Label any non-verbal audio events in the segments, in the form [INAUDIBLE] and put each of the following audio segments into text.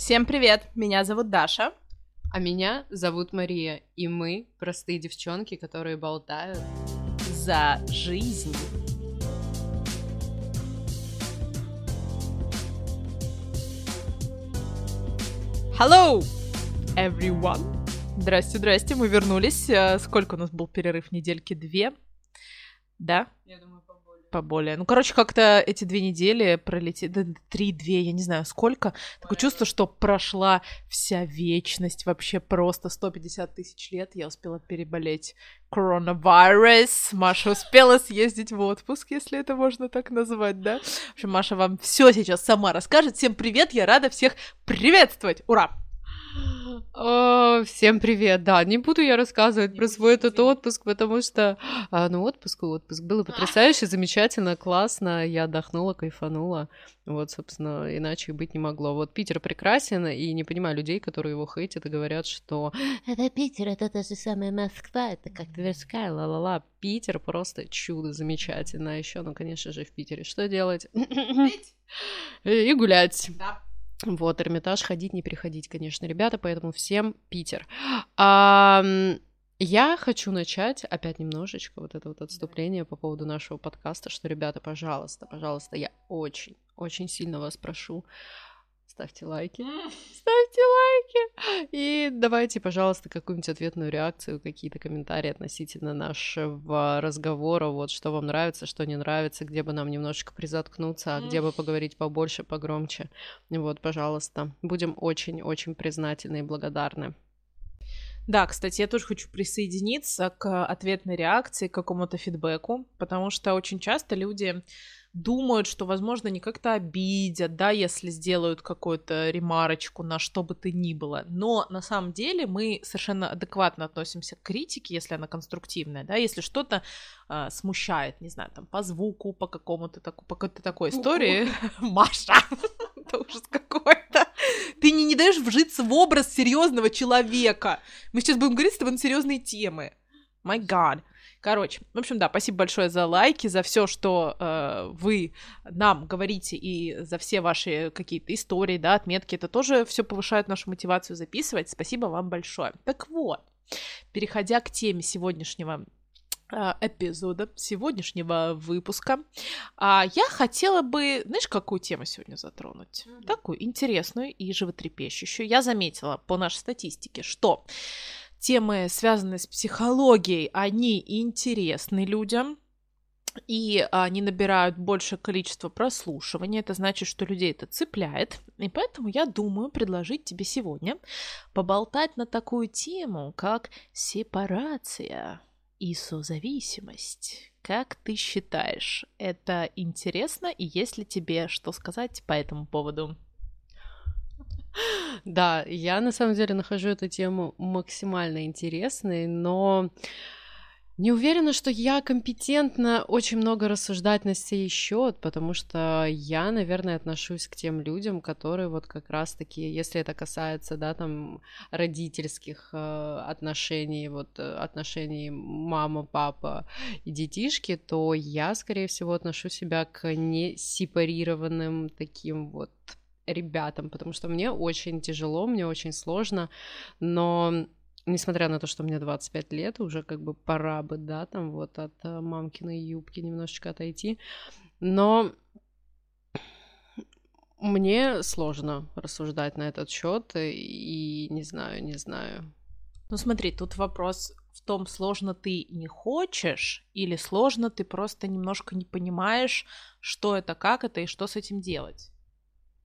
Всем привет! Меня зовут Даша. А меня зовут Мария, и мы простые девчонки, которые болтают за жизнь. Hello, everyone! Здрасте, здрасте, мы вернулись. Э, сколько у нас был перерыв? Недельки две? Да? Я думаю. Поболее. Ну, короче, как-то эти две недели пролетели, да, три-две, я не знаю сколько. Такое чувство, что прошла вся вечность, вообще просто 150 тысяч лет я успела переболеть коронавирус. Маша успела съездить в отпуск, если это можно так назвать, да? В общем, Маша вам все сейчас сама расскажет. Всем привет, я рада всех приветствовать. Ура! О, всем привет! Да, не буду я рассказывать про свой этот отпуск, потому что, а, ну, отпуск отпуск. Было потрясающе, замечательно, классно. Я отдохнула, кайфанула. Вот, собственно, иначе быть не могло. Вот Питер прекрасен, и не понимаю людей, которые его хейтят и говорят, что это Питер, это та же самая Москва, это как Тверская, ла-ла-ла. Питер просто чудо замечательно. А еще, ну, конечно же, в Питере что делать? [LAUGHS] И гулять. Да. Вот, Эрмитаж ходить, не приходить, конечно, ребята, поэтому всем Питер. А, я хочу начать опять немножечко вот это вот отступление по поводу нашего подкаста, что, ребята, пожалуйста, пожалуйста, я очень, очень сильно вас прошу, ставьте лайки, ставьте лайки, и давайте, пожалуйста, какую-нибудь ответную реакцию, какие-то комментарии относительно нашего разговора, вот, что вам нравится, что не нравится, где бы нам немножечко призаткнуться, а где бы поговорить побольше, погромче, вот, пожалуйста, будем очень-очень признательны и благодарны. Да, кстати, я тоже хочу присоединиться к ответной реакции, к какому-то фидбэку, потому что очень часто люди думают, что, возможно, не как-то обидят, да, если сделают какую-то ремарочку на что бы то ни было. Но на самом деле мы совершенно адекватно относимся к критике, если она конструктивная, да, если что-то э, смущает, не знаю, там, по звуку, по какому-то, так, по какой-то такой истории. [LAUGHS] Маша, [LAUGHS] это ужас какой-то. Ты не, не даешь вжиться в образ серьезного человека. Мы сейчас будем говорить с тобой на серьезные темы. My God. Короче, в общем, да, спасибо большое за лайки, за все, что э, вы нам говорите и за все ваши какие-то истории, да, отметки. Это тоже все повышает нашу мотивацию записывать. Спасибо вам большое. Так вот, переходя к теме сегодняшнего э, эпизода сегодняшнего выпуска. А я хотела бы, знаешь, какую тему сегодня затронуть? Mm-hmm. Такую интересную и животрепещущую. Я заметила по нашей статистике, что темы, связанные с психологией, они интересны людям, и они набирают большее количество прослушивания. Это значит, что людей это цепляет. И поэтому я думаю предложить тебе сегодня поболтать на такую тему, как сепарация и созависимость. Как ты считаешь, это интересно и есть ли тебе что сказать по этому поводу? [LAUGHS] Да, я на самом деле нахожу эту тему максимально интересной, но не уверена, что я компетентна очень много рассуждать на сей счет, потому что я, наверное, отношусь к тем людям, которые вот как раз-таки, если это касается, да, там, родительских э, отношений, вот э, отношений мама, папа и детишки, то я, скорее всего, отношу себя к несепарированным таким вот ребятам, потому что мне очень тяжело, мне очень сложно, но несмотря на то, что мне 25 лет, уже как бы пора бы, да, там вот от э, мамкиной юбки немножечко отойти, но мне сложно рассуждать на этот счет, и не знаю, не знаю. Ну смотри, тут вопрос в том, сложно ты не хочешь, или сложно ты просто немножко не понимаешь, что это, как это и что с этим делать.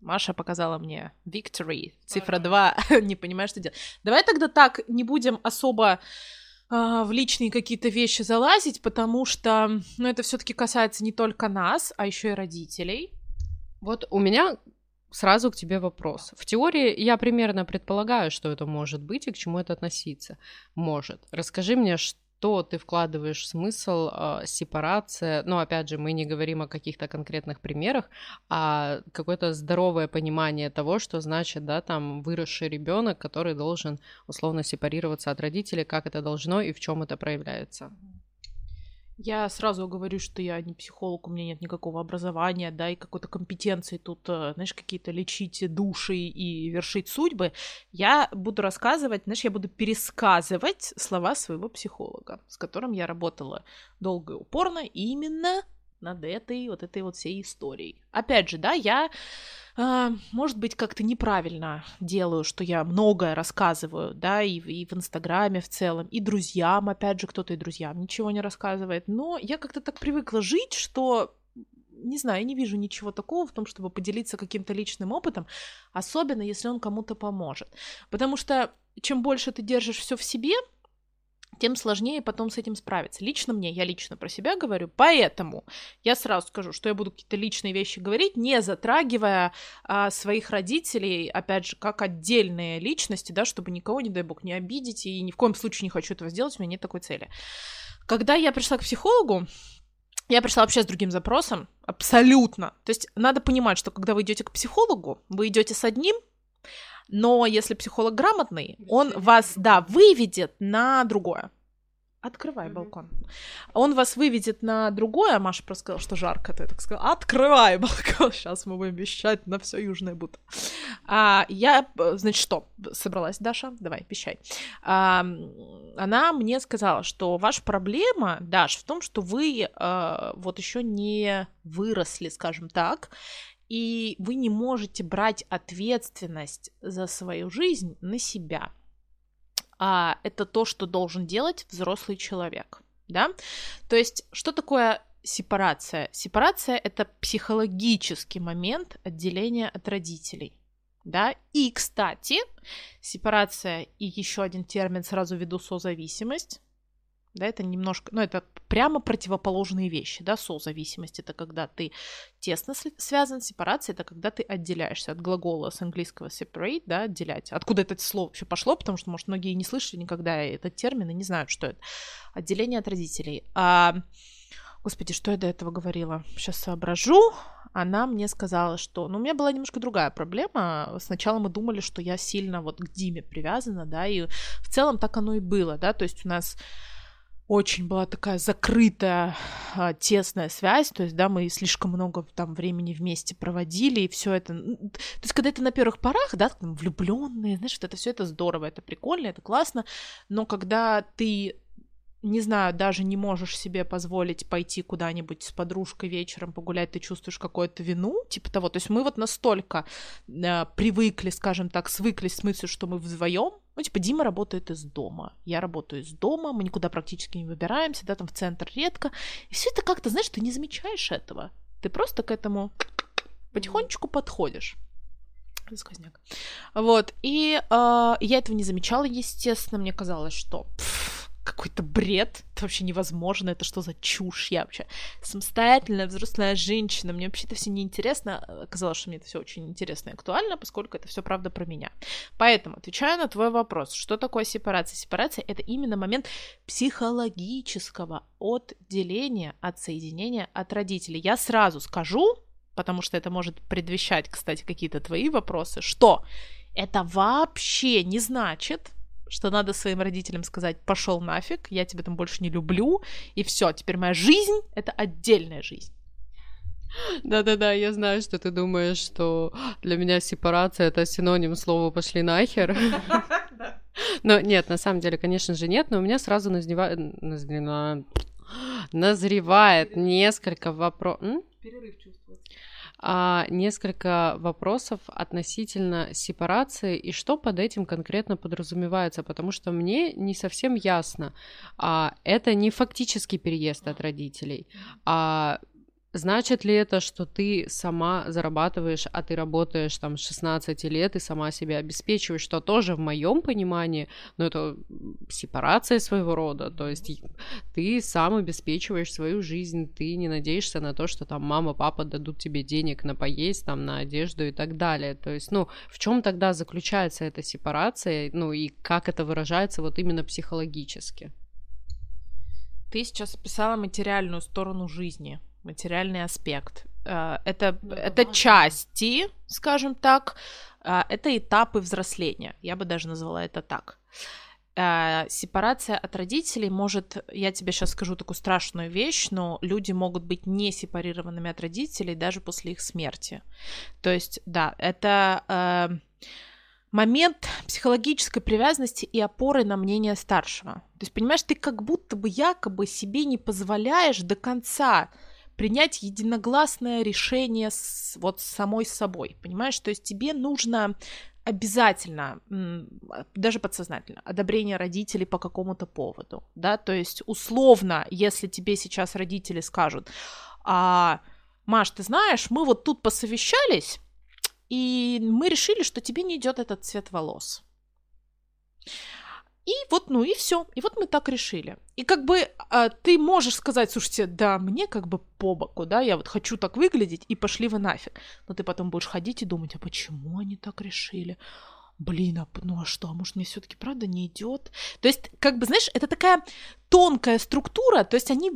Маша показала мне victory, цифра 2, [LAUGHS] не понимаю, что делать. Давай тогда так, не будем особо а, в личные какие-то вещи залазить, потому что, ну, это все-таки касается не только нас, а еще и родителей. Вот у меня сразу к тебе вопрос. В теории я примерно предполагаю, что это может быть и к чему это относиться может. Расскажи мне, что что ты вкладываешь смысл э, сепарация. Но опять же, мы не говорим о каких-то конкретных примерах, а какое-то здоровое понимание того, что значит, да, там выросший ребенок, который должен условно сепарироваться от родителей, как это должно и в чем это проявляется. Я сразу говорю, что я не психолог, у меня нет никакого образования, да, и какой-то компетенции тут, э, знаешь, какие-то лечить души и вершить судьбы. Я буду рассказывать, знаешь, я буду пересказывать слова своего психолога, с которым я работала долго и упорно, именно над этой вот этой вот всей историей. Опять же, да, я, э, может быть, как-то неправильно делаю, что я многое рассказываю, да, и, и в Инстаграме в целом, и друзьям, опять же, кто-то и друзьям ничего не рассказывает, но я как-то так привыкла жить, что не знаю, я не вижу ничего такого в том, чтобы поделиться каким-то личным опытом, особенно если он кому-то поможет. Потому что чем больше ты держишь все в себе, тем сложнее потом с этим справиться. Лично мне, я лично про себя говорю, поэтому я сразу скажу, что я буду какие-то личные вещи говорить, не затрагивая а, своих родителей, опять же, как отдельные личности, да, чтобы никого, не дай бог, не обидеть, и ни в коем случае не хочу этого сделать, у меня нет такой цели. Когда я пришла к психологу, я пришла вообще с другим запросом, абсолютно. То есть надо понимать, что когда вы идете к психологу, вы идете с одним, но если психолог грамотный, он вас, да, выведет на другое. Открывай mm-hmm. балкон. Он вас выведет на другое. Маша просто сказала, что жарко. Ты так сказала. Открывай балкон. [LAUGHS] Сейчас мы будем вещать на все южное будто. А, я, значит, что? Собралась, Даша? Давай, вещай. А, она мне сказала, что ваша проблема, Даш, в том, что вы а, вот еще не выросли, скажем так, и вы не можете брать ответственность за свою жизнь на себя. А это то, что должен делать взрослый человек, да? То есть, что такое сепарация? Сепарация — это психологический момент отделения от родителей, да? И, кстати, сепарация и еще один термин сразу веду созависимость, да, это немножко, ну, это прямо противоположные вещи, да, созависимость это когда ты тесно связан, сепарация это когда ты отделяешься от глагола с английского separate, да, отделять. Откуда это слово вообще пошло, потому что, может, многие не слышали никогда этот термин и не знают, что это. Отделение от родителей. А, господи, что я до этого говорила? Сейчас соображу. Она мне сказала, что... Ну, у меня была немножко другая проблема. Сначала мы думали, что я сильно вот к Диме привязана, да, и в целом так оно и было, да, то есть у нас очень была такая закрытая, а, тесная связь, то есть, да, мы слишком много там времени вместе проводили, и все это, то есть, когда это на первых порах, да, там, влюбленные, знаешь, вот это все это здорово, это прикольно, это классно, но когда ты не знаю, даже не можешь себе позволить пойти куда-нибудь с подружкой вечером погулять, ты чувствуешь какую-то вину, типа того. То есть мы вот настолько э, привыкли, скажем так, свыклись с мыслью, что мы вдвоем. Ну, типа, Дима работает из дома, я работаю из дома, мы никуда практически не выбираемся, да, там в центр редко. И все это как-то, знаешь, ты не замечаешь этого. Ты просто к этому потихонечку подходишь сквозняк. Вот, и э, я этого не замечала, естественно, мне казалось, что пфф, какой-то бред, это вообще невозможно, это что за чушь, я вообще самостоятельная взрослая женщина, мне вообще это все неинтересно, оказалось, что мне это все очень интересно и актуально, поскольку это все правда про меня. Поэтому, отвечаю на твой вопрос, что такое сепарация? Сепарация — это именно момент психологического отделения от соединения от родителей. Я сразу скажу, потому что это может предвещать, кстати, какие-то твои вопросы, что это вообще не значит, что надо своим родителям сказать, пошел нафиг, я тебя там больше не люблю, и все, теперь моя жизнь — это отдельная жизнь. Да-да-да, я знаю, что ты думаешь, что для меня сепарация — это синоним слова «пошли нахер». [LAUGHS] Но нет, на самом деле, конечно же, нет, но у меня сразу назревает, несколько вопросов. Перерыв чувствуется а, несколько вопросов относительно сепарации и что под этим конкретно подразумевается, потому что мне не совсем ясно. А, это не фактический переезд от родителей, а Значит ли это, что ты сама зарабатываешь, а ты работаешь там с 16 лет и сама себя обеспечиваешь, что тоже в моем понимании, ну это сепарация своего рода, то есть ты сам обеспечиваешь свою жизнь, ты не надеешься на то, что там мама, папа дадут тебе денег на поесть, там на одежду и так далее, то есть, ну, в чем тогда заключается эта сепарация, ну и как это выражается вот именно психологически? Ты сейчас описала материальную сторону жизни, материальный аспект. Э, это, ну, это части, скажем так, э, это этапы взросления. Я бы даже назвала это так. э, сепарация от родителей может, я тебе сейчас скажу такую страшную вещь, но люди могут быть не сепарированными от родителей даже после их смерти. То есть, да, это момент психологической привязанности и опоры на мнение старшего. То есть, понимаешь, ты как будто бы якобы себе не позволяешь до конца принять единогласное решение с, вот с самой собой, понимаешь? То есть тебе нужно обязательно, даже подсознательно, одобрение родителей по какому-то поводу, да, то есть условно, если тебе сейчас родители скажут, а, Маш, ты знаешь, мы вот тут посовещались, и мы решили, что тебе не идет этот цвет волос. И вот, ну и все. И вот мы так решили. И как бы а, ты можешь сказать, слушайте, да, мне как бы по боку, да, я вот хочу так выглядеть, и пошли вы нафиг. Но ты потом будешь ходить и думать, а почему они так решили? Блин, а ну а что, а может мне все-таки правда не идет? То есть, как бы, знаешь, это такая тонкая структура, то есть они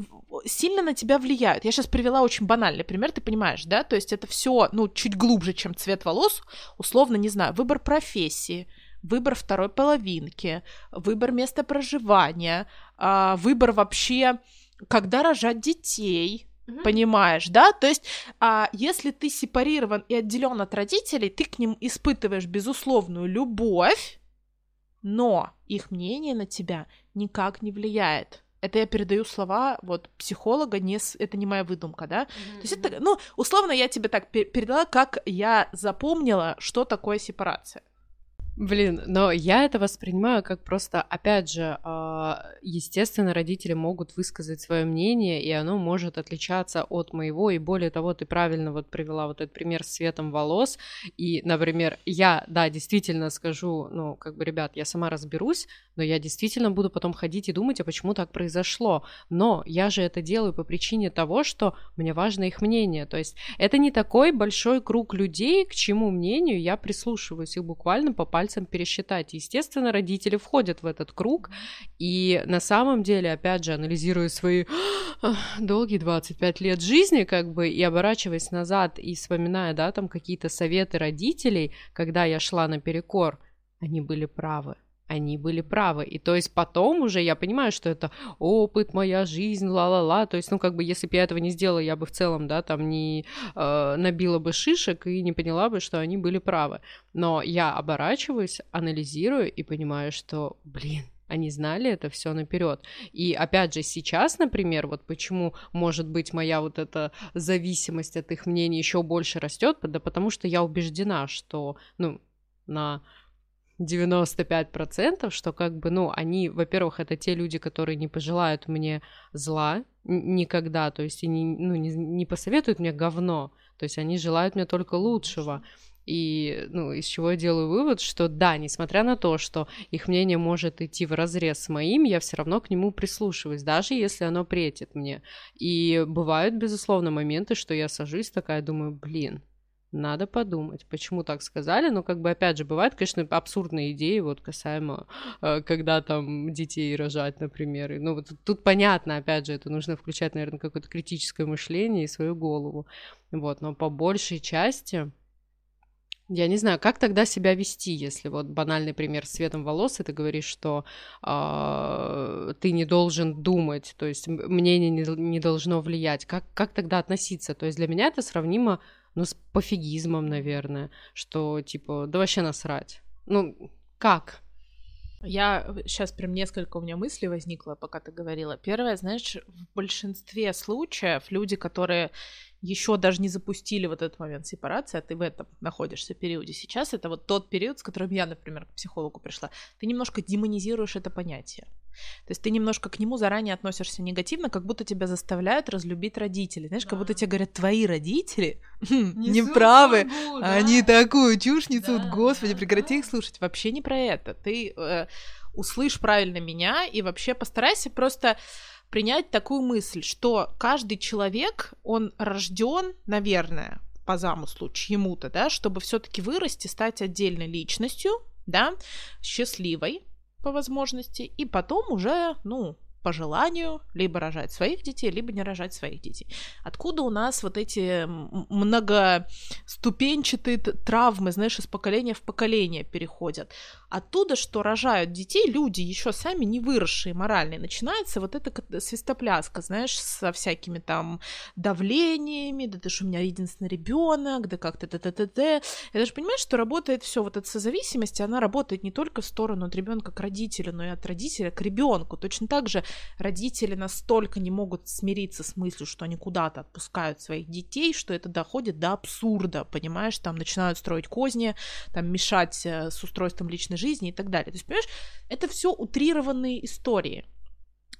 сильно на тебя влияют. Я сейчас привела очень банальный пример, ты понимаешь, да? То есть это все, ну, чуть глубже, чем цвет волос, условно, не знаю, выбор профессии, выбор второй половинки, выбор места проживания, а, выбор вообще, когда рожать детей, понимаешь, да? То есть, а, если ты сепарирован и отделен от родителей, ты к ним испытываешь безусловную любовь, но их мнение на тебя никак не влияет. Это я передаю слова вот психолога, не с... это не моя выдумка, да? Mm-hmm. То есть это, ну, условно я тебе так передала, как я запомнила, что такое сепарация. Блин, но я это воспринимаю как просто, опять же, а, естественно, родители могут высказать свое мнение, и оно может отличаться от моего, и более того, ты правильно вот привела вот этот пример с цветом волос, и, например, я, да, действительно скажу, ну, как бы, ребят, я сама разберусь, но я действительно буду потом ходить и думать, а почему так произошло, но я же это делаю по причине того, что мне важно их мнение, то есть это не такой большой круг людей, к чему мнению я прислушиваюсь, их буквально по пальцам пальцем пересчитать. Естественно, родители входят в этот круг, и на самом деле, опять же, анализируя свои долгие 25 лет жизни, как бы, и оборачиваясь назад и вспоминая, да, там какие-то советы родителей, когда я шла наперекор, они были правы они были правы. И то есть потом уже я понимаю, что это опыт, моя жизнь, ла-ла-ла. То есть, ну, как бы, если бы я этого не сделала, я бы в целом, да, там не э, набила бы шишек и не поняла бы, что они были правы. Но я оборачиваюсь, анализирую и понимаю, что, блин, они знали это все наперед. И опять же, сейчас, например, вот почему, может быть, моя вот эта зависимость от их мнений еще больше растет, да потому что я убеждена, что, ну, на 95%, что как бы, ну, они, во-первых, это те люди, которые не пожелают мне зла никогда, то есть они, ну, не, не посоветуют мне говно, то есть они желают мне только лучшего. И, ну, из чего я делаю вывод, что да, несмотря на то, что их мнение может идти в разрез с моим, я все равно к нему прислушиваюсь, даже если оно претит мне. И бывают, безусловно, моменты, что я сажусь такая, думаю, блин, надо подумать, почему так сказали. Но, как бы, опять же, бывают, конечно, абсурдные идеи, вот касаемо, э, когда там детей рожать, например. Ну, вот тут понятно, опять же, это нужно включать, наверное, какое-то критическое мышление и свою голову. Вот, но по большей части... Я не знаю, как тогда себя вести, если вот банальный пример с цветом волос, и ты говоришь, что э, ты не должен думать, то есть мнение не, не должно влиять. Как, как тогда относиться? То есть для меня это сравнимо ну, с пофигизмом, наверное, что, типа, да вообще насрать. Ну, как? Я сейчас прям несколько у меня мыслей возникло, пока ты говорила. Первое, знаешь, в большинстве случаев люди, которые еще даже не запустили вот этот момент сепарации, а ты в этом находишься периоде сейчас, это вот тот период, с которым я, например, к психологу пришла, ты немножко демонизируешь это понятие. То есть ты немножко к нему заранее относишься негативно, как будто тебя заставляют разлюбить родители. Знаешь, да. как будто тебе говорят, твои родители [LAUGHS] неправы, да. они такую чушь несут, да, господи, да, прекрати да. их слушать. Вообще не про это. Ты э, услышь правильно меня и вообще постарайся просто принять такую мысль, что каждый человек, он рожден, наверное, по замыслу чьему-то, да, чтобы все-таки вырасти, стать отдельной личностью, да, счастливой, по возможности, и потом уже, ну, по желанию либо рожать своих детей, либо не рожать своих детей. Откуда у нас вот эти многоступенчатые травмы, знаешь, из поколения в поколение переходят? Оттуда, что рожают детей люди, еще сами не выросшие моральные. Начинается вот эта свистопляска, знаешь, со всякими там давлениями, да ты же у меня единственный ребенок, да как-то т т т т Это же понимаешь, что работает все вот эта созависимость, она работает не только в сторону от ребенка к родителю, но и от родителя к ребенку. Точно так же родители настолько не могут смириться с мыслью, что они куда-то отпускают своих детей, что это доходит до абсурда, понимаешь, там начинают строить козни, там мешать э, с устройством личной жизни и так далее. То есть, понимаешь, это все утрированные истории.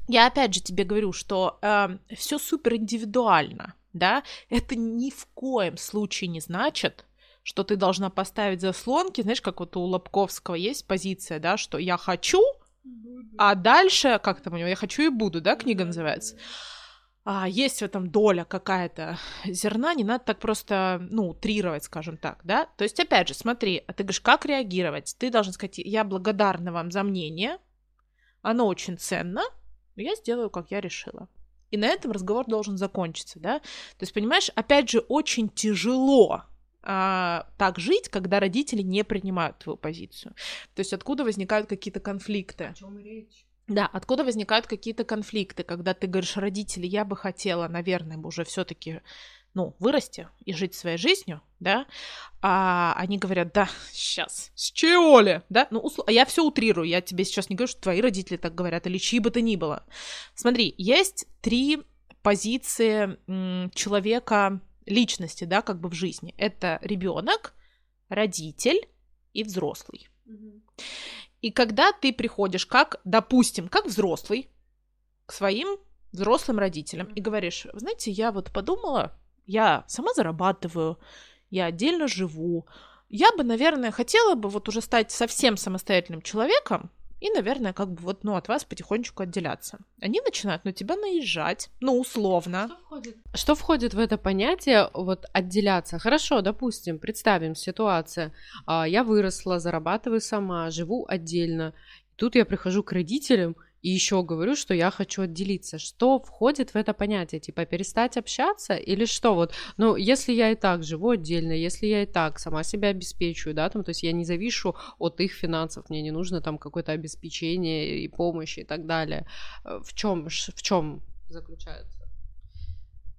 Я опять же тебе говорю, что э, все супер индивидуально, да, это ни в коем случае не значит, что ты должна поставить заслонки, знаешь, как вот у Лобковского есть позиция, да, что я хочу, а дальше, как там у него, я хочу и буду, да, книга называется а, есть в этом доля какая-то зерна, не надо так просто, ну, утрировать, скажем так, да? То есть, опять же, смотри, а ты говоришь, как реагировать? Ты должен сказать, я благодарна вам за мнение, оно очень ценно, но я сделаю, как я решила. И на этом разговор должен закончиться, да? То есть, понимаешь, опять же, очень тяжело а, так жить, когда родители не принимают твою позицию. То есть, откуда возникают какие-то конфликты? О чем речь? Да, откуда возникают какие-то конфликты, когда ты говоришь, родители, я бы хотела, наверное, уже все-таки ну, вырасти и жить своей жизнью, да, а они говорят, да, сейчас, с чего ли, да, ну, усл... я все утрирую, я тебе сейчас не говорю, что твои родители так говорят, или чьи бы то ни было. Смотри, есть три позиции человека, личности, да, как бы в жизни. Это ребенок, родитель и взрослый. И когда ты приходишь как, допустим, как взрослый к своим взрослым родителям и говоришь, знаете, я вот подумала, я сама зарабатываю, я отдельно живу, я бы, наверное, хотела бы вот уже стать совсем самостоятельным человеком, и, наверное, как бы вот, ну, от вас потихонечку отделяться. Они начинают на тебя наезжать, ну, условно. Что входит? Что входит в это понятие, вот, отделяться? Хорошо, допустим, представим ситуацию. А, я выросла, зарабатываю сама, живу отдельно. Тут я прихожу к родителям, и еще говорю, что я хочу отделиться. Что входит в это понятие? Типа перестать общаться или что? Вот, ну, если я и так живу отдельно, если я и так сама себя обеспечиваю, да, там, то есть я не завишу от их финансов, мне не нужно там какое-то обеспечение и помощь и так далее. Э, в чем, в чем заключается?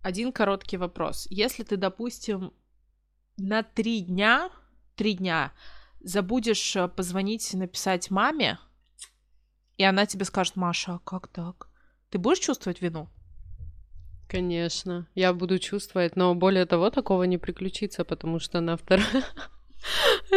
Один короткий вопрос. Если ты, допустим, на три дня, три дня забудешь э, позвонить, написать маме, и она тебе скажет, Маша, а как так? Ты будешь чувствовать вину? Конечно, я буду чувствовать, но более того, такого не приключится, потому что на второй... [LAUGHS]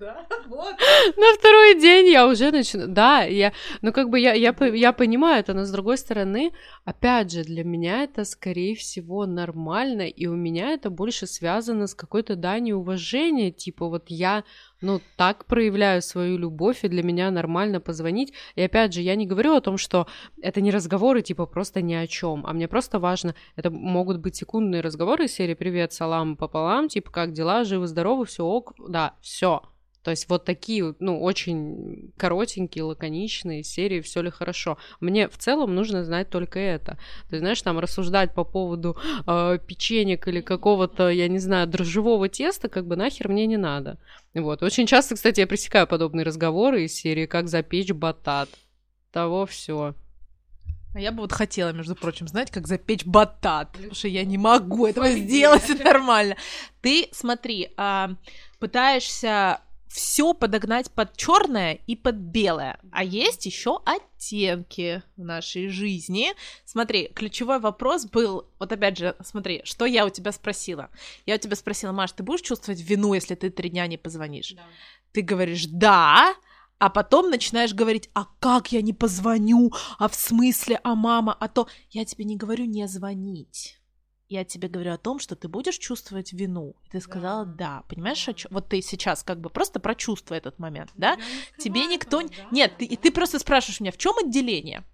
Да, вот. На второй день я уже начинаю. Да, я, ну как бы я, я, я понимаю это, но с другой стороны, опять же, для меня это скорее всего нормально, и у меня это больше связано с какой-то данью уважения, типа вот я ну, так проявляю свою любовь, и для меня нормально позвонить. И опять же, я не говорю о том, что это не разговоры, типа, просто ни о чем, а мне просто важно, это могут быть секундные разговоры серии «Привет, салам пополам», типа, как дела, живы-здоровы, все ок, да, все, то есть вот такие, ну, очень коротенькие, лаконичные серии «Все ли хорошо?». Мне в целом нужно знать только это. Ты знаешь, там рассуждать по поводу э, печенек или какого-то, я не знаю, дрожжевого теста, как бы нахер мне не надо. Вот. Очень часто, кстати, я пресекаю подобные разговоры из серии «Как запечь батат». Того все. А я бы вот хотела, между прочим, знать, как запечь батат, потому что я не могу этого сделать [LAUGHS] нормально. Ты, смотри, а, пытаешься все подогнать под черное и под белое. А есть еще оттенки в нашей жизни. Смотри, ключевой вопрос был, вот опять же, смотри, что я у тебя спросила. Я у тебя спросила, Маш, ты будешь чувствовать вину, если ты три дня не позвонишь? Да. Ты говоришь, да, а потом начинаешь говорить, а как я не позвоню, а в смысле, а мама, а то я тебе не говорю не звонить я тебе говорю о том, что ты будешь чувствовать вину. И ты сказала да. да. Понимаешь, да. вот ты сейчас как бы просто прочувствуй этот момент, да? Не тебе никто... Да. Нет, ты, и ты просто спрашиваешь меня, в чем отделение?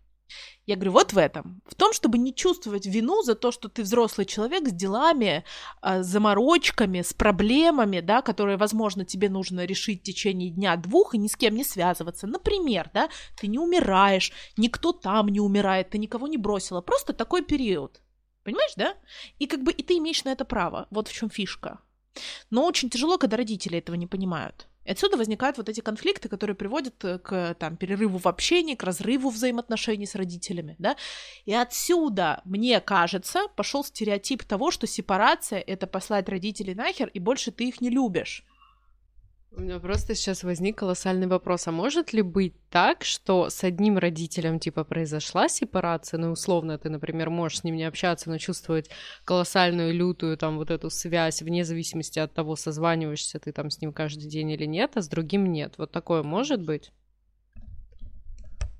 Я говорю, вот в этом. В том, чтобы не чувствовать вину за то, что ты взрослый человек с делами, а, с заморочками, с проблемами, да, которые, возможно, тебе нужно решить в течение дня-двух и ни с кем не связываться. Например, да, ты не умираешь, никто там не умирает, ты никого не бросила. Просто такой период. Понимаешь, да? И как бы и ты имеешь на это право. Вот в чем фишка. Но очень тяжело, когда родители этого не понимают. И отсюда возникают вот эти конфликты, которые приводят э, к там, перерыву в общении, к разрыву взаимоотношений с родителями, да. И отсюда, мне кажется, пошел стереотип того, что сепарация — это послать родителей нахер, и больше ты их не любишь. У меня просто сейчас возник колоссальный вопрос. А может ли быть так, что с одним родителем, типа, произошла сепарация, ну, условно, ты, например, можешь с ним не общаться, но чувствовать колоссальную, лютую, там, вот эту связь, вне зависимости от того, созваниваешься ты там с ним каждый день или нет, а с другим нет. Вот такое может быть?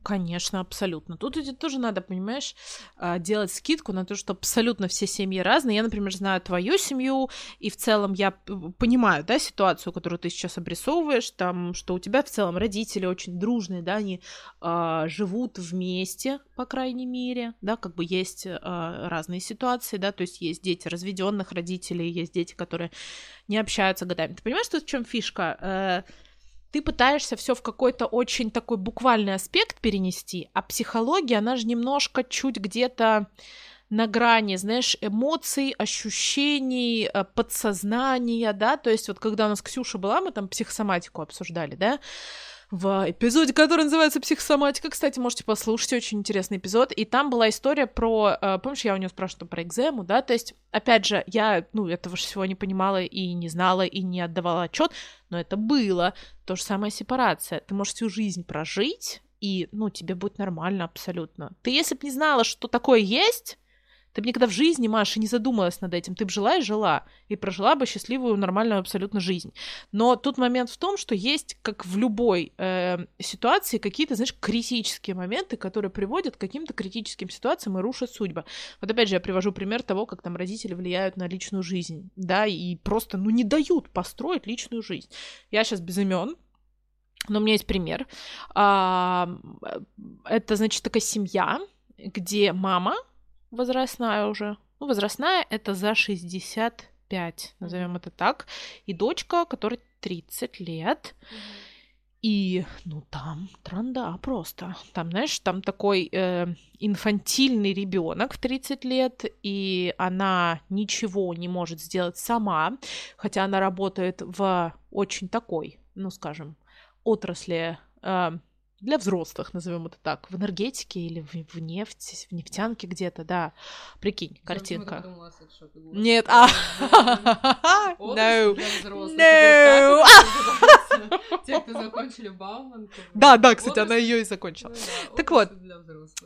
Конечно, абсолютно. Тут ведь тоже надо, понимаешь, а, делать скидку на то, что абсолютно все семьи разные. Я, например, знаю твою семью, и в целом я понимаю, да, ситуацию, которую ты сейчас обрисовываешь, там, что у тебя в целом родители очень дружные, да, они э, живут вместе, по крайней мере, да, как бы есть э, разные ситуации, да, то есть есть дети разведенных родителей, есть дети, которые не общаются годами. Ты понимаешь, что в чем фишка? Ты пытаешься все в какой-то очень такой буквальный аспект перенести, а психология, она же немножко чуть где-то на грани, знаешь, эмоций, ощущений, э, подсознания, да, то есть вот когда у нас Ксюша была, мы там психосоматику обсуждали, да, в эпизоде, который называется «Психосоматика». Кстати, можете послушать, очень интересный эпизод. И там была история про... Э, помнишь, я у нее спрашивала про экзему, да? То есть, опять же, я, ну, этого же всего не понимала и не знала, и не отдавала отчет, но это было. То же самое сепарация. Ты можешь всю жизнь прожить, и, ну, тебе будет нормально абсолютно. Ты, если бы не знала, что такое есть, ты бы никогда в жизни, Маша, не задумалась над этим. Ты бы жила и жила, и прожила бы счастливую, нормальную абсолютно жизнь. Но тут момент в том, что есть, как в любой э, ситуации, какие-то, знаешь, критические моменты, которые приводят к каким-то критическим ситуациям и рушат судьбы. Вот опять же, я привожу пример того, как там родители влияют на личную жизнь, да, и просто, ну, не дают построить личную жизнь. Я сейчас без имен, но у меня есть пример. А, это, значит, такая семья, где мама возрастная уже. Ну, возрастная это за 65, назовем это так. И дочка, которой 30 лет. И, ну, там транда просто. Там, знаешь, там такой э, инфантильный ребенок в 30 лет, и она ничего не может сделать сама, хотя она работает в очень такой, ну, скажем, отрасли э, для взрослых, назовем это так, в энергетике или в, в нефть, в нефтянке где-то, да. Прикинь, картинка. Нет, а... [LAUGHS] No. No. Те, кто закончили. [LAUGHS] Да, да, кстати, она ее и закончила. Так вот,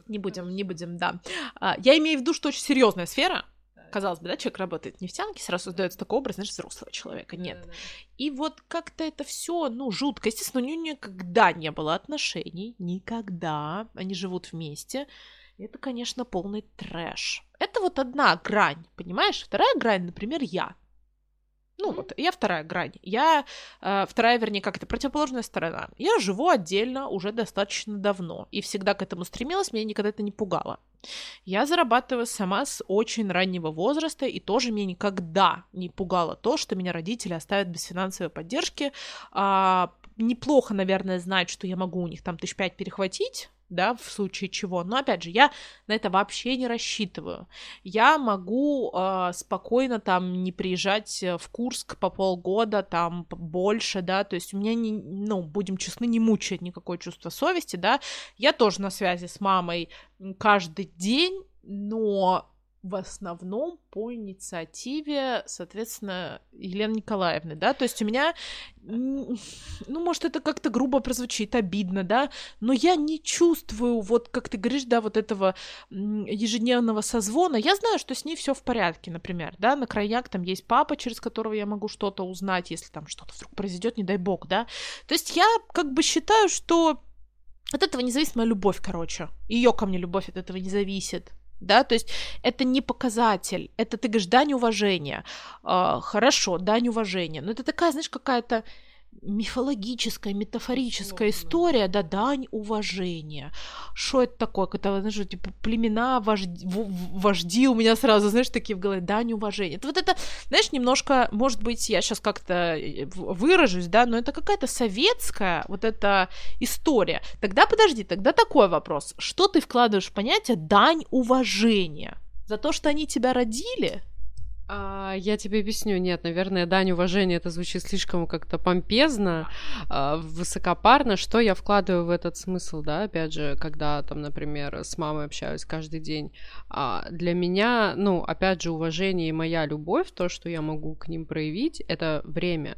не будем, не будем, да. А, я имею в виду, что очень серьезная сфера, казалось бы, да, человек работает в нефтянке, сразу создается такой образ, знаешь, взрослого человека. Нет. Да, да. И вот как-то это все, ну, жутко. Естественно, у нее никогда не было отношений, никогда. Они живут вместе. Это, конечно, полный трэш. Это вот одна грань, понимаешь? Вторая грань, например, я. Ну вот, я вторая грань. Я э, вторая, вернее, как это противоположная сторона. Я живу отдельно уже достаточно давно и всегда к этому стремилась, меня никогда это не пугало. Я зарабатываю сама с очень раннего возраста, и тоже меня никогда не пугало то, что меня родители оставят без финансовой поддержки. А, неплохо, наверное, знать, что я могу у них там тысяч пять перехватить, да, в случае чего. Но опять же, я на это вообще не рассчитываю. Я могу э, спокойно там не приезжать в Курск по полгода, там больше, да, то есть у меня, не, ну, будем честны, не мучает никакое чувство совести, да. Я тоже на связи с мамой каждый день, но в основном по инициативе, соответственно, Елены Николаевны, да, то есть у меня, ну, может, это как-то грубо прозвучит, обидно, да, но я не чувствую, вот, как ты говоришь, да, вот этого ежедневного созвона, я знаю, что с ней все в порядке, например, да, на крайняк там есть папа, через которого я могу что-то узнать, если там что-то вдруг произойдет, не дай бог, да, то есть я как бы считаю, что от этого не зависит моя любовь, короче. Ее ко мне любовь от этого не зависит да, то есть это не показатель, это ты говоришь дань уважения, э, хорошо, дань уважения, но это такая, знаешь, какая-то мифологическая, метафорическая история, да, дань уважения. Что это такое? Это, знаешь, типа племена, вожди, вожди у меня сразу, знаешь, такие в голове, дань уважения. Это вот это, знаешь, немножко, может быть, я сейчас как-то э, выражусь, да, но это какая-то советская вот эта история. Тогда подожди, тогда такой вопрос. Что ты вкладываешь в понятие дань уважения? За то, что они тебя родили? А, я тебе объясню. Нет, наверное, дань уважения это звучит слишком как-то помпезно, а, высокопарно. Что я вкладываю в этот смысл, да? Опять же, когда там, например, с мамой общаюсь каждый день. А, для меня, ну, опять же, уважение и моя любовь, то, что я могу к ним проявить, это время.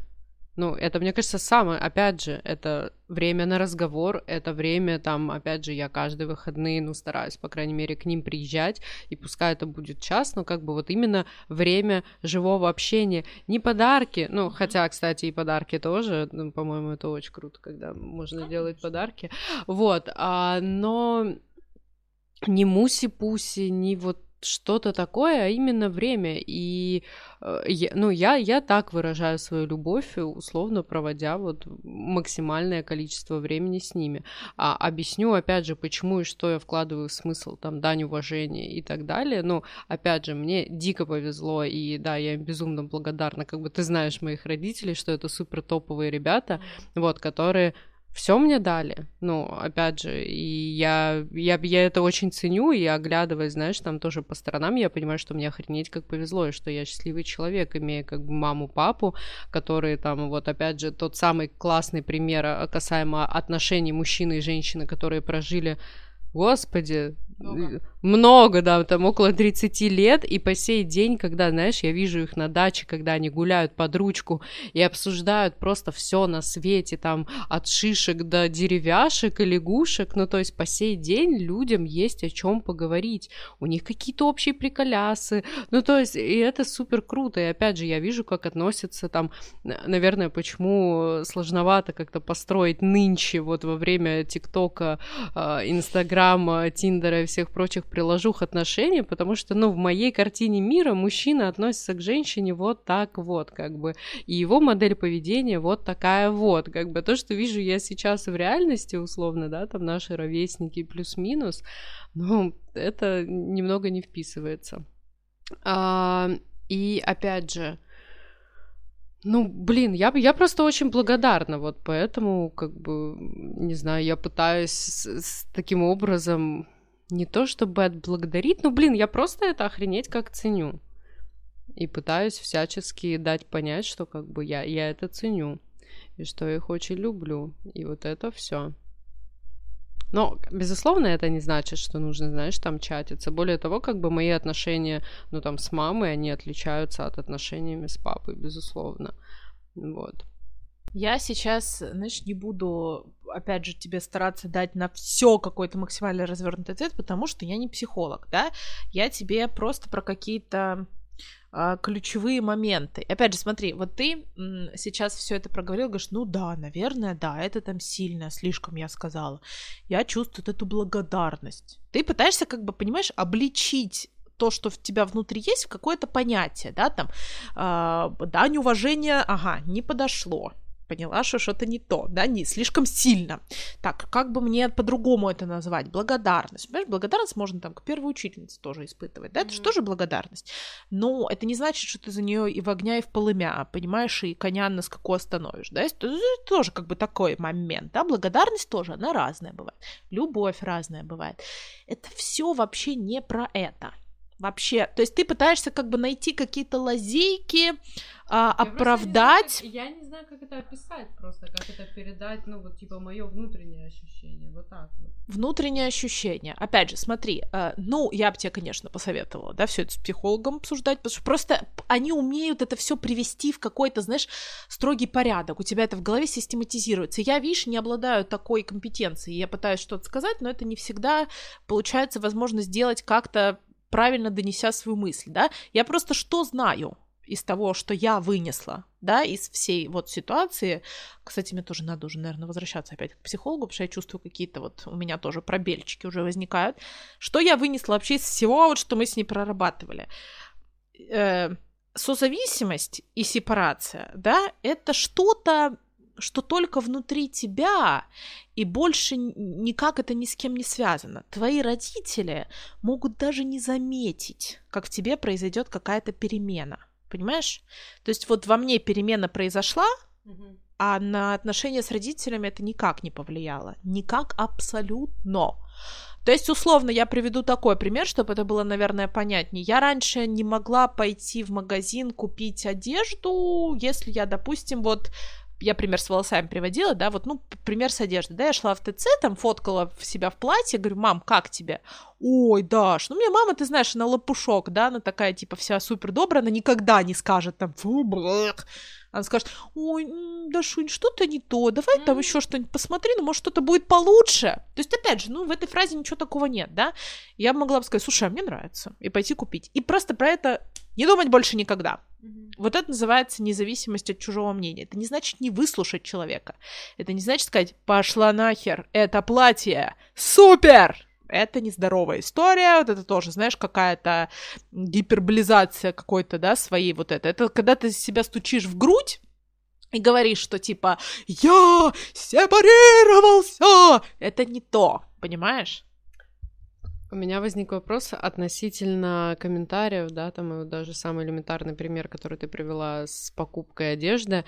Ну, это, мне кажется, самое, опять же, это время на разговор, это время, там, опять же, я каждые выходные, ну, стараюсь, по крайней мере, к ним приезжать, и пускай это будет час, но как бы вот именно время живого общения, не подарки, ну, хотя, кстати, и подарки тоже, ну, по-моему, это очень круто, когда можно делать подарки, вот, а, но не муси-пуси, не вот что-то такое, а именно время. И э, я, ну, я, я так выражаю свою любовь, условно проводя вот максимальное количество времени с ними. А объясню, опять же, почему и что я вкладываю в смысл, там, дань уважения и так далее. Ну, опять же, мне дико повезло, и да, я им безумно благодарна. Как бы ты знаешь моих родителей, что это супер топовые ребята, вот, которые все мне дали. Ну, опять же, и я, я, я это очень ценю, и оглядываясь, знаешь, там тоже по сторонам, я понимаю, что мне охренеть как повезло, и что я счастливый человек, имея как бы маму, папу, которые там, вот опять же, тот самый классный пример а, касаемо отношений мужчины и женщины, которые прожили Господи, много. много, да, там около 30 лет, и по сей день, когда, знаешь, я вижу их на даче, когда они гуляют под ручку и обсуждают просто все на свете, там, от шишек до деревяшек и лягушек, ну, то есть по сей день людям есть о чем поговорить, у них какие-то общие приколясы, ну, то есть, и это супер круто, и опять же, я вижу, как относятся там, наверное, почему сложновато как-то построить нынче, вот во время ТикТока, а, Инстаграма, Тиндера всех прочих приложух отношений, потому что, ну, в моей картине мира мужчина относится к женщине вот так вот, как бы, и его модель поведения вот такая вот, как бы, то, что вижу я сейчас в реальности, условно, да, там наши ровесники плюс-минус, ну, это немного не вписывается. А, и опять же, ну, блин, я, я просто очень благодарна, вот поэтому, как бы, не знаю, я пытаюсь с, с таким образом не то чтобы отблагодарить, но, блин, я просто это охренеть как ценю. И пытаюсь всячески дать понять, что как бы я, я это ценю. И что я их очень люблю. И вот это все. Но, безусловно, это не значит, что нужно, знаешь, там чатиться. Более того, как бы мои отношения, ну, там, с мамой, они отличаются от отношениями с папой, безусловно. Вот. Я сейчас, знаешь, не буду, опять же, тебе стараться дать на все какой-то максимально развернутый ответ, потому что я не психолог, да. Я тебе просто про какие-то а, ключевые моменты. Опять же, смотри, вот ты сейчас все это проговорил, говоришь, ну да, наверное, да, это там сильно, слишком я сказала. Я чувствую эту благодарность. Ты пытаешься, как бы, понимаешь, обличить то, что в тебя внутри есть, в какое-то понятие, да, там, э, дань уважения, ага, не подошло, поняла, что что-то не то, да, не слишком сильно. Так, как бы мне по-другому это назвать? Благодарность. Понимаешь, благодарность можно там к первой учительнице тоже испытывать, да, это mm-hmm. же тоже благодарность. Но это не значит, что ты за нее и в огня, и в полымя, понимаешь, и коня на скаку остановишь, да, это тоже как бы такой момент, да, благодарность тоже, она разная бывает, любовь разная бывает. Это все вообще не про это вообще. То есть ты пытаешься как бы найти какие-то лазейки, а, оправдать. Не знаю, я не знаю, как это описать просто, как это передать, ну вот типа мое внутреннее ощущение, вот так вот. Внутреннее ощущение. Опять же, смотри, э, ну я бы тебе, конечно, посоветовала, да, все это с психологом обсуждать, потому что просто они умеют это все привести в какой-то, знаешь, строгий порядок. У тебя это в голове систематизируется. Я, видишь, не обладаю такой компетенцией. Я пытаюсь что-то сказать, но это не всегда получается возможно сделать как-то правильно донеся свою мысль, да, я просто что знаю из того, что я вынесла, да, из всей вот ситуации. Кстати, мне тоже надо уже, наверное, возвращаться опять к психологу, потому что я чувствую какие-то вот у меня тоже пробельчики уже возникают. Что я вынесла вообще из всего, вот что мы с ней прорабатывали? Э, созависимость и сепарация, да, это что-то что только внутри тебя, и больше никак это ни с кем не связано. Твои родители могут даже не заметить, как в тебе произойдет какая-то перемена. Понимаешь? То есть вот во мне перемена произошла, а на отношения с родителями это никак не повлияло. Никак абсолютно. То есть, условно, я приведу такой пример, чтобы это было, наверное, понятнее. Я раньше не могла пойти в магазин купить одежду, если я, допустим, вот я пример с волосами приводила, да, вот, ну, пример с одеждой, да, я шла в ТЦ, там фоткала себя в платье, говорю, мам, как тебе? Ой, Даш, ну, мне мама, ты знаешь, она лопушок, да, она такая, типа, вся супер добрая, она никогда не скажет там, фу, блэх, она скажет, ой, Дашунь, что-то не то, давай mm-hmm. там еще что-нибудь посмотри, ну, может, что-то будет получше. То есть, опять же, ну, в этой фразе ничего такого нет, да? Я могла бы сказать, слушай, а мне нравится, и пойти купить. И просто про это не думать больше никогда. Mm-hmm. Вот это называется независимость от чужого мнения. Это не значит не выслушать человека. Это не значит сказать, пошла нахер, это платье, супер! это нездоровая история, вот это тоже, знаешь, какая-то гиперболизация какой-то, да, своей вот это. Это когда ты себя стучишь в грудь, и говоришь, что типа «Я сепарировался!» Это не то, понимаешь? У меня возник вопрос относительно комментариев, да, там даже самый элементарный пример, который ты привела с покупкой одежды.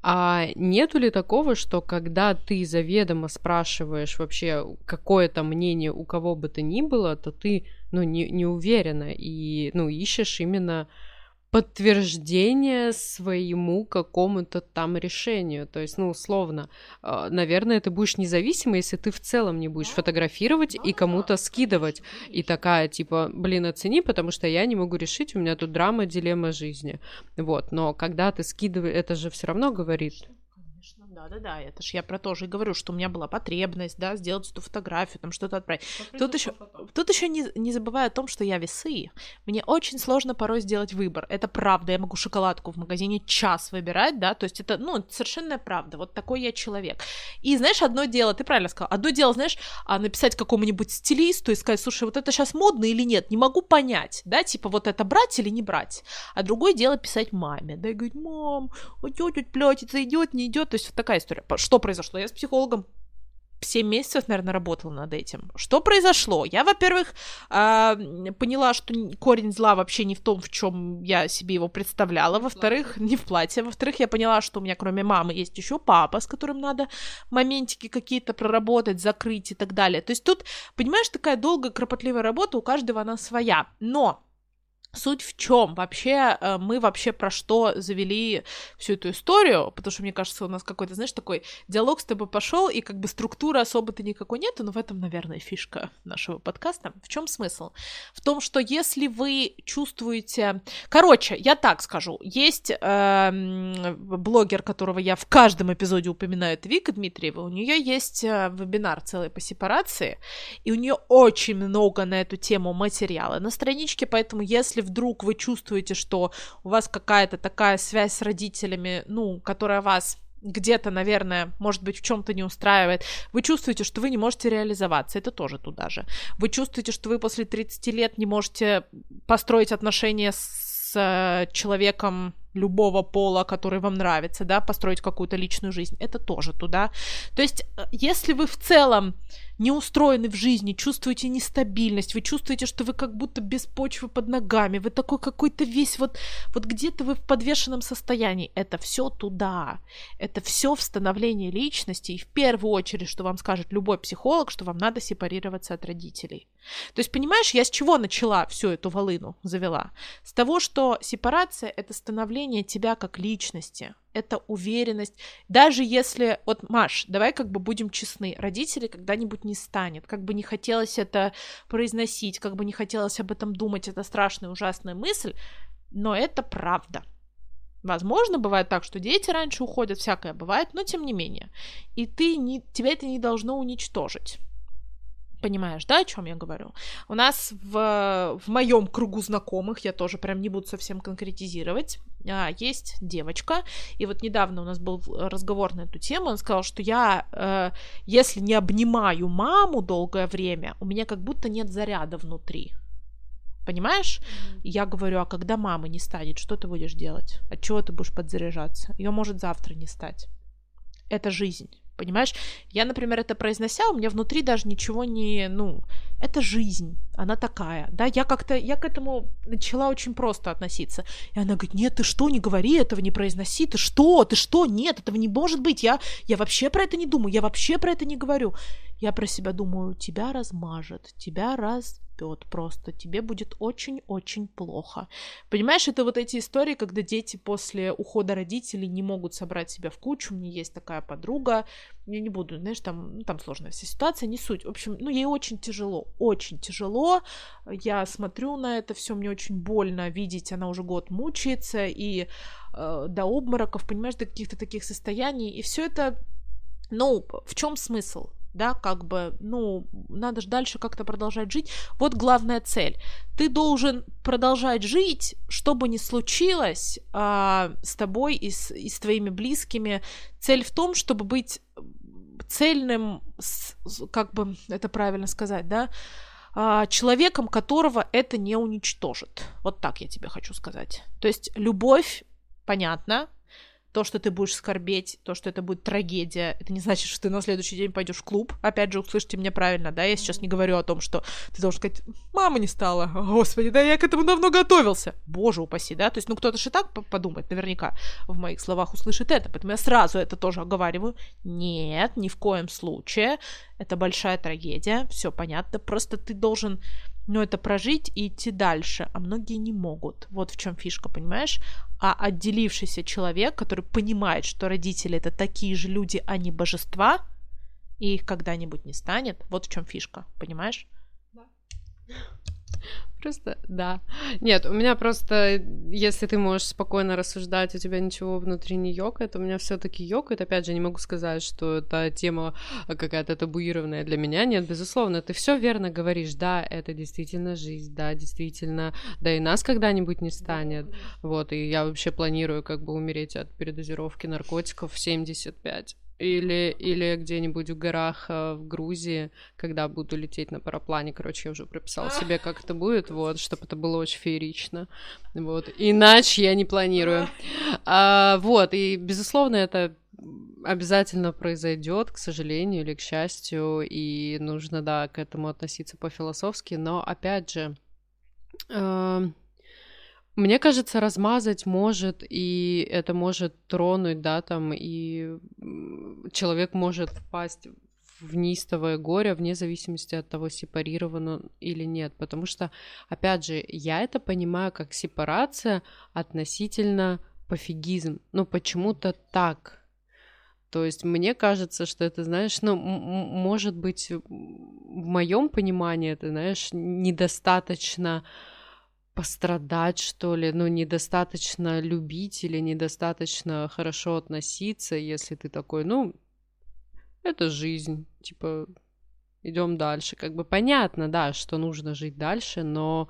А нету ли такого, что когда ты заведомо спрашиваешь вообще какое-то мнение у кого бы то ни было, то ты, ну, не, не уверена и, ну, ищешь именно подтверждение своему какому-то там решению. То есть, ну, условно, а, наверное, ты будешь независимой, если ты в целом не будешь фотографировать и кому-то скидывать. И такая, типа, блин, оцени, потому что я не могу решить, у меня тут драма, дилемма жизни. Вот, но когда ты скидываешь, это же все равно говорит да-да-да, это ж я про то же и говорю, что у меня была потребность, да, сделать эту фотографию, там что-то отправить. Тут еще, тут еще не, не забывай о том, что я весы. Мне очень сложно порой сделать выбор. Это правда, я могу шоколадку в магазине час выбирать, да, то есть это, ну, совершенно правда, вот такой я человек. И знаешь, одно дело, ты правильно сказал, одно дело, знаешь, а, написать какому-нибудь стилисту и сказать, слушай, вот это сейчас модно или нет, не могу понять, да, типа вот это брать или не брать. А другое дело писать маме, да, и говорить, мам, а тетя платится, идет, не идет, то есть вот такая история. Что произошло? Я с психологом 7 месяцев, наверное, работала над этим. Что произошло? Я, во-первых, э, поняла, что корень зла вообще не в том, в чем я себе его представляла. Во-вторых, не в платье. Во-вторых, я поняла, что у меня кроме мамы есть еще папа, с которым надо моментики какие-то проработать, закрыть и так далее. То есть тут, понимаешь, такая долгая, кропотливая работа, у каждого она своя. Но Суть в чем? Вообще, э, мы вообще про что завели всю эту историю? Потому что, мне кажется, у нас какой-то, знаешь, такой диалог с тобой пошел, и как бы структуры особо-то никакой нету, но в этом, наверное, фишка нашего подкаста. В чем смысл? В том, что если вы чувствуете... Короче, я так скажу. Есть э, блогер, которого я в каждом эпизоде упоминаю, это Вика Дмитриева. У нее есть э, вебинар целый по сепарации, и у нее очень много на эту тему материала на страничке, поэтому если вдруг вы чувствуете, что у вас какая-то такая связь с родителями, ну, которая вас где-то, наверное, может быть, в чем-то не устраивает, вы чувствуете, что вы не можете реализоваться, это тоже туда же. Вы чувствуете, что вы после 30 лет не можете построить отношения с э, человеком любого пола, который вам нравится, да, построить какую-то личную жизнь, это тоже туда. То есть, э, если вы в целом не устроены в жизни, чувствуете нестабильность, вы чувствуете, что вы как будто без почвы под ногами, вы такой какой-то весь вот, вот где-то вы в подвешенном состоянии. Это все туда. Это все в становлении личности. И в первую очередь, что вам скажет любой психолог, что вам надо сепарироваться от родителей. То есть, понимаешь, я с чего начала всю эту волыну завела? С того, что сепарация — это становление тебя как личности, это уверенность. Даже если, вот, Маш, давай как бы будем честны, родители когда-нибудь не станет, как бы не хотелось это произносить, как бы не хотелось об этом думать, это страшная, ужасная мысль, но это правда. Возможно, бывает так, что дети раньше уходят, всякое бывает, но тем не менее. И ты не, тебя это не должно уничтожить. Понимаешь, да, о чем я говорю? У нас в, в моем кругу знакомых, я тоже прям не буду совсем конкретизировать, есть девочка, и вот недавно у нас был разговор на эту тему, он сказал, что я, э, если не обнимаю маму долгое время, у меня как будто нет заряда внутри. Понимаешь? Mm-hmm. Я говорю, а когда мамы не станет, что ты будешь делать? От чего ты будешь подзаряжаться? Ее может завтра не стать. Это жизнь. Понимаешь? Я, например, это произнося, у меня внутри даже ничего не, ну, это жизнь, она такая, да, я как-то, я к этому начала очень просто относиться. И она говорит, нет, ты что, не говори этого, не произноси, ты что, ты что, нет, этого не может быть, я, я вообще про это не думаю, я вообще про это не говорю. Я про себя думаю, тебя размажет, тебя раз пьет просто, тебе будет очень-очень плохо. Понимаешь, это вот эти истории, когда дети после ухода родителей не могут собрать себя в кучу. У меня есть такая подруга, я не буду, знаешь, там, ну, там сложная вся ситуация, не суть. В общем, ну, ей очень тяжело, очень тяжело. Я смотрю на это все, мне очень больно видеть, она уже год мучается, и э, до обмороков, понимаешь, до каких-то таких состояний. И все это, ну, в чем смысл? Да, как бы, ну, надо же дальше как-то продолжать жить. Вот главная цель. Ты должен продолжать жить, что бы ни случилось а, с тобой и с, и с твоими близкими. Цель в том, чтобы быть цельным, как бы это правильно сказать, да, а, человеком, которого это не уничтожит. Вот так я тебе хочу сказать. То есть любовь, понятно, то, что ты будешь скорбеть, то, что это будет трагедия, это не значит, что ты на следующий день пойдешь в клуб. Опять же, услышьте меня правильно, да, я сейчас не говорю о том, что ты должен сказать, мама не стала, господи, да я к этому давно готовился. Боже упаси, да, то есть, ну, кто-то же так подумает, наверняка в моих словах услышит это, поэтому я сразу это тоже оговариваю. Нет, ни в коем случае, это большая трагедия, все понятно, просто ты должен но это прожить и идти дальше, а многие не могут. Вот в чем фишка, понимаешь? А отделившийся человек, который понимает, что родители это такие же люди, а не божества, и их когда-нибудь не станет, вот в чем фишка, понимаешь? Да. Просто, да. Нет, у меня просто, если ты можешь спокойно рассуждать, у тебя ничего внутри не ёкает, у меня все таки ёкает. Опять же, не могу сказать, что эта тема какая-то табуированная для меня. Нет, безусловно, ты все верно говоришь. Да, это действительно жизнь, да, действительно, да и нас когда-нибудь не станет. Вот, и я вообще планирую как бы умереть от передозировки наркотиков в 75 или, или где-нибудь в горах э, в Грузии, когда буду лететь на параплане. Короче, я уже прописала себе, как это будет, вот, чтобы это было очень феерично. Вот. Иначе я не планирую. А, вот, и, безусловно, это обязательно произойдет, к сожалению или к счастью, и нужно, да, к этому относиться по-философски, но, опять же, э- мне кажется, размазать может, и это может тронуть, да, там, и человек может впасть в неистовое горе вне зависимости от того, сепарирован он или нет. Потому что, опять же, я это понимаю как сепарация относительно пофигизм. Ну, почему-то так. То есть мне кажется, что это, знаешь, ну, может быть, в моем понимании это, знаешь, недостаточно пострадать, что ли, ну, недостаточно любить или недостаточно хорошо относиться, если ты такой, ну, это жизнь, типа, идем дальше. Как бы понятно, да, что нужно жить дальше, но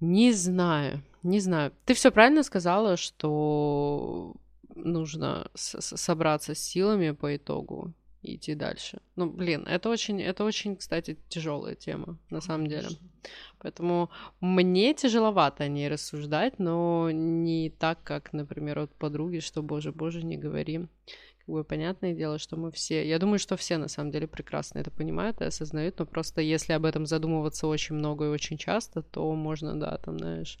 не знаю, не знаю. Ты все правильно сказала, что нужно собраться с силами по итогу и идти дальше. Ну, блин, это очень, это очень, кстати, тяжелая тема, на самом деле. Поэтому мне тяжеловато о ней рассуждать, но не так, как, например, от подруги, что, боже, боже, не говори. Как бы понятное дело, что мы все... Я думаю, что все, на самом деле, прекрасно это понимают и осознают, но просто если об этом задумываться очень много и очень часто, то можно, да, там, знаешь,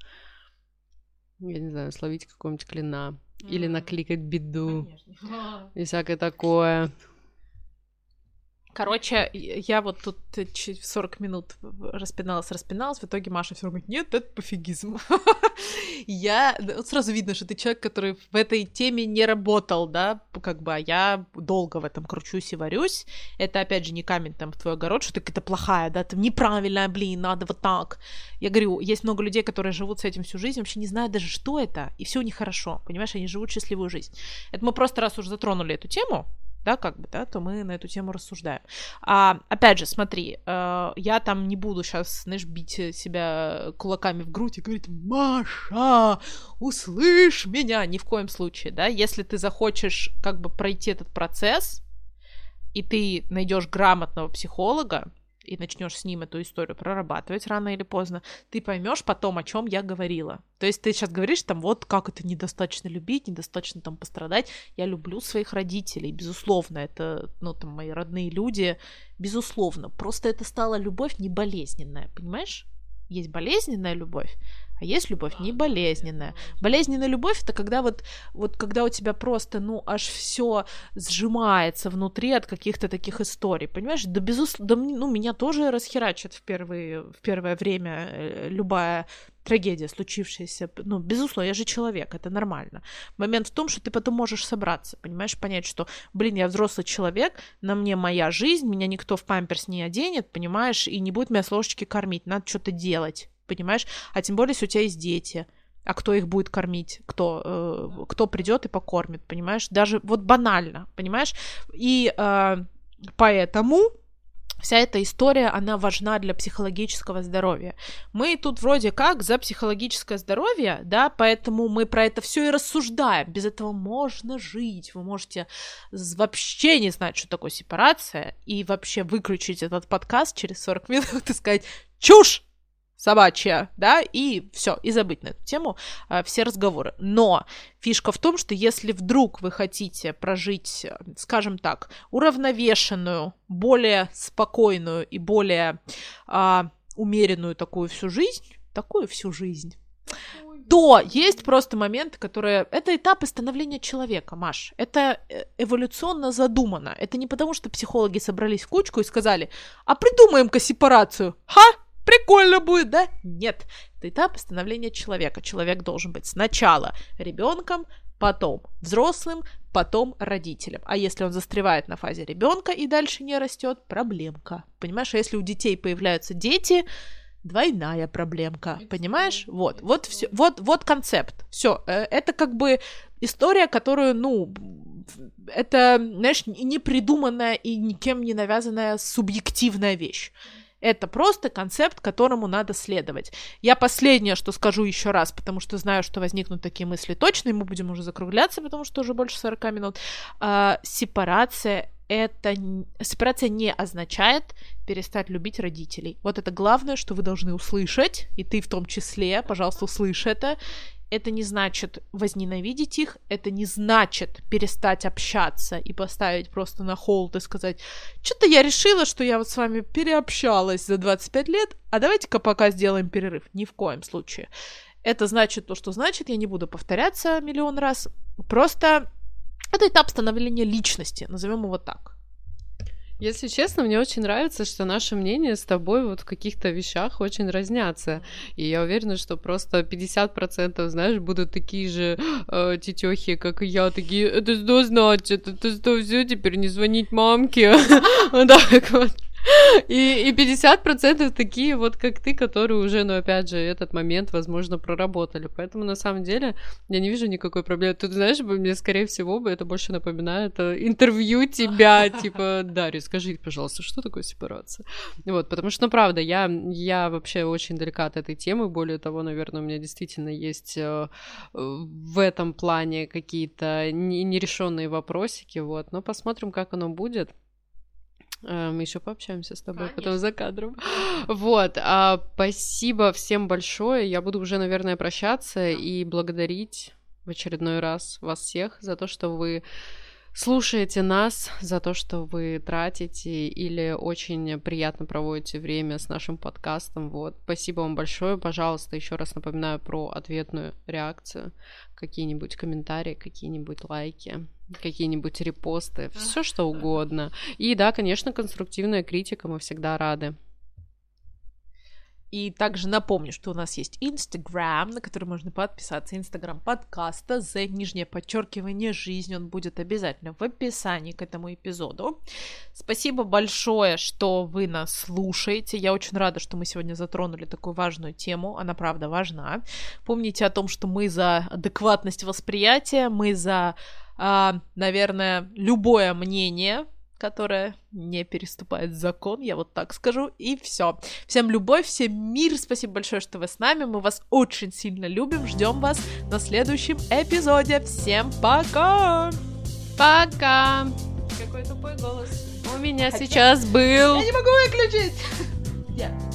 я не знаю, словить какого-нибудь клина. Mm-hmm. Или накликать беду. Конечно. И всякое такое. [LAUGHS] Короче, я вот тут 40 минут распиналась, распиналась, в итоге Маша все говорит, нет, это пофигизм. [LAUGHS] я, вот сразу видно, что ты человек, который в этой теме не работал, да, как бы, а я долго в этом кручусь и варюсь. Это, опять же, не камень там в твой огород, что ты какая-то плохая, да, ты неправильная, блин, надо вот так. Я говорю, есть много людей, которые живут с этим всю жизнь, вообще не знают даже, что это, и все у них хорошо, понимаешь, они живут счастливую жизнь. Это мы просто раз уже затронули эту тему, да, как бы, да, то мы на эту тему рассуждаем. А, опять же, смотри, э, я там не буду сейчас, знаешь, бить себя кулаками в грудь и говорить, Маша, услышь меня, ни в коем случае, да, если ты захочешь как бы пройти этот процесс, и ты найдешь грамотного психолога, и начнешь с ним эту историю прорабатывать рано или поздно, ты поймешь потом, о чем я говорила. То есть ты сейчас говоришь там, вот как это недостаточно любить, недостаточно там пострадать. Я люблю своих родителей, безусловно, это, ну, там, мои родные люди, безусловно. Просто это стала любовь не болезненная, понимаешь? Есть болезненная любовь, а есть любовь не болезненная. Болезненная любовь это когда вот, вот когда у тебя просто, ну, аж все сжимается внутри от каких-то таких историй, понимаешь? Да, безусловно, да, ну, меня тоже расхерачит в, первые, в первое время э, любая трагедия, случившаяся. Ну, безусловно, я же человек, это нормально. Момент в том, что ты потом можешь собраться, понимаешь, понять, что, блин, я взрослый человек, на мне моя жизнь, меня никто в памперс не оденет, понимаешь, и не будет меня с ложечки кормить, надо что-то делать понимаешь? А тем более, если у тебя есть дети, а кто их будет кормить, кто, э, кто придет и покормит, понимаешь? Даже вот банально, понимаешь? И э, поэтому вся эта история, она важна для психологического здоровья. Мы тут вроде как за психологическое здоровье, да, поэтому мы про это все и рассуждаем. Без этого можно жить. Вы можете вообще не знать, что такое сепарация, и вообще выключить этот подкаст через 40 минут и сказать «Чушь! Собачья, да, и все, и забыть на эту тему э, все разговоры. Но фишка в том, что если вдруг вы хотите прожить, скажем так, уравновешенную, более спокойную и более э, умеренную такую всю жизнь, такую всю жизнь, то есть просто моменты, которые... Это этапы становления человека, Маш. Это э, эволюционно задумано. Это не потому, что психологи собрались в кучку и сказали, а придумаем-ка сепарацию. Ха! Прикольно будет, да? Нет, это этап становления человека. Человек должен быть сначала ребенком, потом взрослым, потом родителем. А если он застревает на фазе ребенка и дальше не растет, проблемка. Понимаешь, а если у детей появляются дети, двойная проблемка, понимаешь? Вот, вот все, вот, вот концепт. Все, э, это как бы история, которую, ну, это, знаешь, не придуманная и никем не навязанная субъективная вещь. Это просто концепт, которому надо следовать. Я последнее, что скажу еще раз, потому что знаю, что возникнут такие мысли точно, и мы будем уже закругляться, потому что уже больше 40 минут. А, сепарация это сепарация не означает перестать любить родителей. Вот это главное, что вы должны услышать, и ты в том числе, пожалуйста, услышь это, это не значит возненавидеть их, это не значит перестать общаться и поставить просто на холд и сказать, что-то я решила, что я вот с вами переобщалась за 25 лет, а давайте-ка пока сделаем перерыв. Ни в коем случае. Это значит то, что значит, я не буду повторяться миллион раз. Просто это этап становления личности, назовем его так. Если честно, мне очень нравится, что наши мнения с тобой вот в каких-то вещах очень разнятся. И я уверена, что просто 50%, знаешь, будут такие же э, тетехи, как и я, такие, это что значит? Это что, все теперь не звонить мамке? Да, [LAUGHS] вот. [LAUGHS] И, и 50% такие вот, как ты, которые уже, ну, опять же, этот момент, возможно, проработали. Поэтому, на самом деле, я не вижу никакой проблемы. Тут, знаешь, мне, скорее всего, бы это больше напоминает э, интервью тебя, [LAUGHS] типа, Дарья, скажи, пожалуйста, что такое сепарация? Вот, потому что, ну, правда, я, я вообще очень далека от этой темы. Более того, наверное, у меня действительно есть э, в этом плане какие-то нерешенные вопросики, вот. Но посмотрим, как оно будет. Э, мы еще пообщаемся с тобой Конечно. потом за кадром. [GASPS] Вот. А, спасибо всем большое. Я буду уже, наверное, прощаться и благодарить в очередной раз вас всех за то, что вы слушаете нас, за то, что вы тратите или очень приятно проводите время с нашим подкастом. Вот. Спасибо вам большое. Пожалуйста, еще раз напоминаю про ответную реакцию. Какие-нибудь комментарии, какие-нибудь лайки какие-нибудь репосты, все что угодно. И да, конечно, конструктивная критика, мы всегда рады. И также напомню, что у нас есть Инстаграм, на который можно подписаться. Инстаграм подкаста за нижнее подчеркивание жизнь. Он будет обязательно в описании к этому эпизоду. Спасибо большое, что вы нас слушаете. Я очень рада, что мы сегодня затронули такую важную тему. Она правда важна. Помните о том, что мы за адекватность восприятия, мы за а, наверное, любое мнение, которое не переступает закон, я вот так скажу, и все. Всем любовь, всем мир, спасибо большое, что вы с нами, мы вас очень сильно любим, ждем вас на следующем эпизоде. Всем пока! Пока! Какой тупой голос. У меня сейчас был... Я не могу выключить! [LAUGHS]